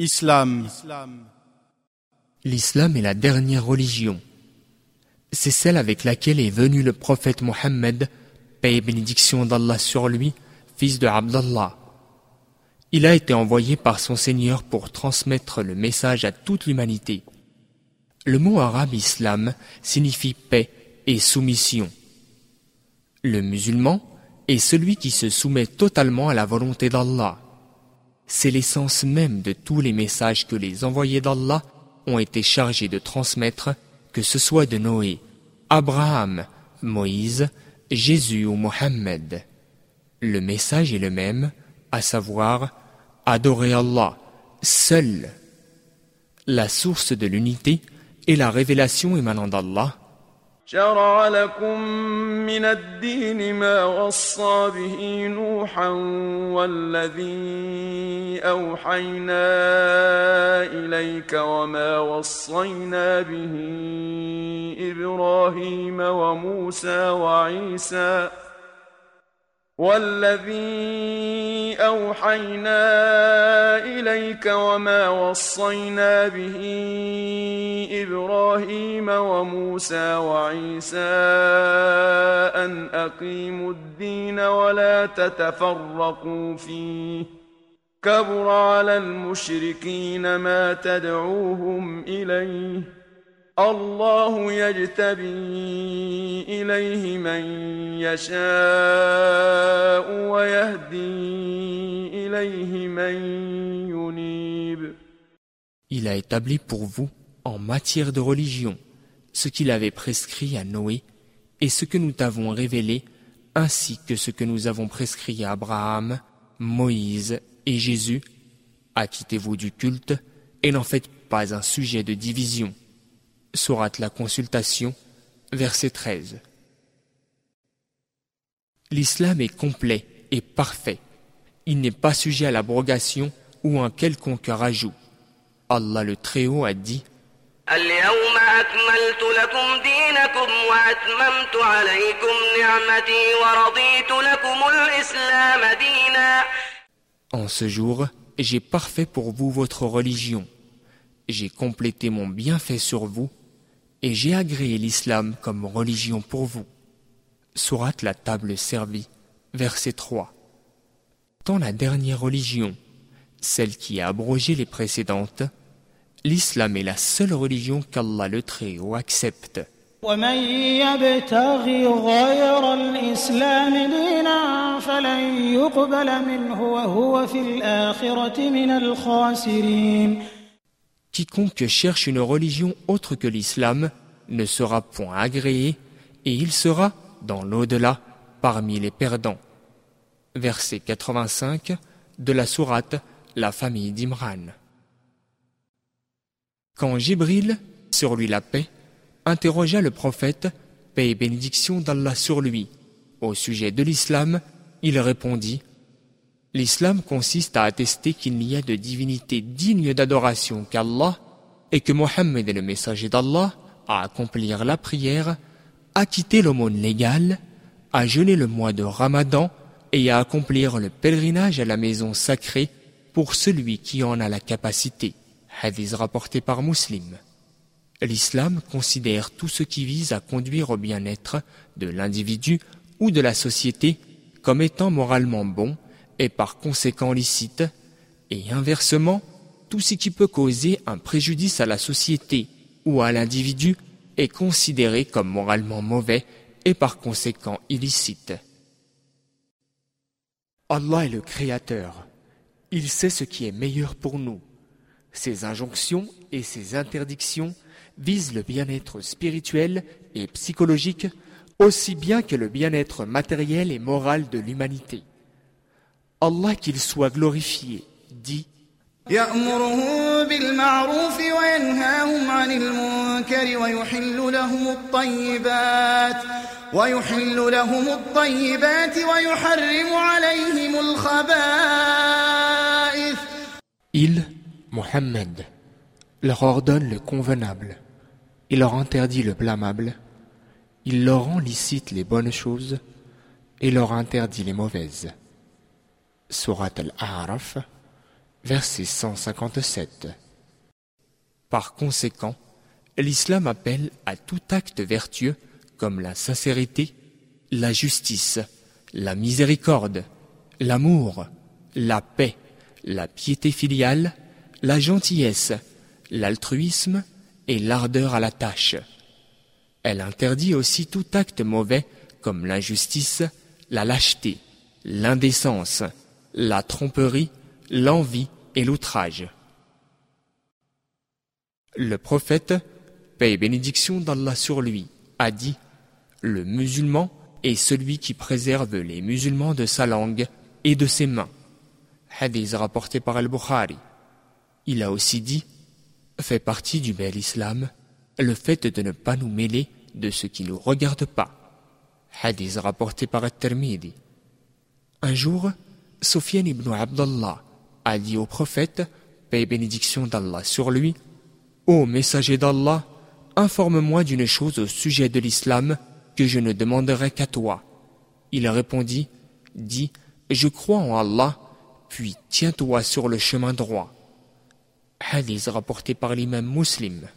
Islam. L'islam est la dernière religion. C'est celle avec laquelle est venu le prophète Mohammed, paix et bénédiction d'Allah sur lui, fils de Abdallah. Il a été envoyé par son Seigneur pour transmettre le message à toute l'humanité. Le mot arabe islam signifie paix et soumission. Le musulman est celui qui se soumet totalement à la volonté d'Allah. C'est l'essence même de tous les messages que les envoyés d'Allah ont été chargés de transmettre, que ce soit de Noé, Abraham, Moïse, Jésus ou Mohammed. Le message est le même, à savoir adorer Allah, seul. La source de l'unité est la révélation émanant d'Allah. شرع لكم من الدين ما وصى به نوحا والذي أوحينا إليك وما وصينا به إبراهيم وموسى وعيسى والذي أوحينا إليك وما وصينا به إبراهيم وموسى وعيسى أن أقيموا الدين ولا تتفرقوا فيه. كبر على المشركين ما تدعوهم إليه. الله يجتبي إليه من يشاء ويهدي إليه من ينيب Il a établi pour vous, en matière de religion, ce qu'il avait prescrit à Noé et ce que nous t'avons révélé, ainsi que ce que nous avons prescrit à Abraham, Moïse et Jésus. Acquittez-vous du culte et n'en faites pas un sujet de division. Sourate la consultation, verset 13. L'islam est complet et parfait. Il n'est pas sujet à l'abrogation ou un quelconque rajout. Allah le Très-Haut a dit اليوم أكملت لكم دينكم وأتممت عليكم نعمتي ورضيت لكم الإسلام دينا En ce jour, j'ai parfait pour vous votre religion. J'ai complété mon bienfait sur vous et j'ai agréé l'islam comme religion pour vous. Sourate la table servie, verset 3. Dans la dernière religion, celle qui a abrogé les précédentes, l'islam est la seule religion qu'Allah le Très-Haut accepte. ومن يبتغ غير الإسلام دينا فلن يقبل منه وهو في الآخرة من الخاسرين Quiconque cherche une religion autre que l'islam ne sera point agréé et il sera, dans l'au-delà, parmi les perdants. Verset 85 de la sourate La famille d'Imran. Quand Jibril, sur lui la paix, interrogea le prophète, paix et bénédiction d'Allah sur lui, au sujet de l'islam, il répondit L'islam consiste à attester qu'il n'y a de divinité digne d'adoration qu'Allah et que Mohammed est le messager d'Allah, à accomplir la prière, à quitter l'aumône légale, à jeûner le mois de Ramadan et à accomplir le pèlerinage à la maison sacrée pour celui qui en a la capacité. Hadith rapporté par Muslim. L'islam considère tout ce qui vise à conduire au bien-être de l'individu ou de la société comme étant moralement bon et par conséquent licite, et inversement, tout ce qui peut causer un préjudice à la société ou à l'individu est considéré comme moralement mauvais et par conséquent illicite. Allah est le Créateur. Il sait ce qui est meilleur pour nous. Ses injonctions et ses interdictions visent le bien-être spirituel et psychologique aussi bien que le bien-être matériel et moral de l'humanité. Allah qu'il soit glorifié, dit يأمرهم بالمعروف وينهاهم عن المنكر ويحل لهم الطيبات ويحل لهم الطيبات ويحرم عليهم الخبائث Il, Mohammed, leur ordonne le convenable, il leur interdit le blâmable, il leur rend licite les bonnes choses et leur interdit les mauvaises. Surat al-A'raf, Verset 157. Par conséquent, l'islam appelle à tout acte vertueux comme la sincérité, la justice, la miséricorde, l'amour, la paix, la piété filiale, la gentillesse, l'altruisme et l'ardeur à la tâche. Elle interdit aussi tout acte mauvais comme l'injustice, la lâcheté, l'indécence, la tromperie, l'envie et l'outrage. Le prophète, paix et bénédiction d'Allah sur lui, a dit Le musulman est celui qui préserve les musulmans de sa langue et de ses mains. Hadith rapporté par Al-Bukhari. Il a aussi dit Fait partie du bel islam le fait de ne pas nous mêler de ce qui ne nous regarde pas. Hadith rapporté par At-Tirmidhi. Un jour, Sofiane ibn Abdallah a dit au prophète, paix et bénédiction d'Allah sur lui, Ô messager d'Allah, informe-moi d'une chose au sujet de l'islam que je ne demanderai qu'à toi. Il répondit, Dis, je crois en Allah, puis tiens-toi sur le chemin droit. Hadith rapporté par l'imam muslim.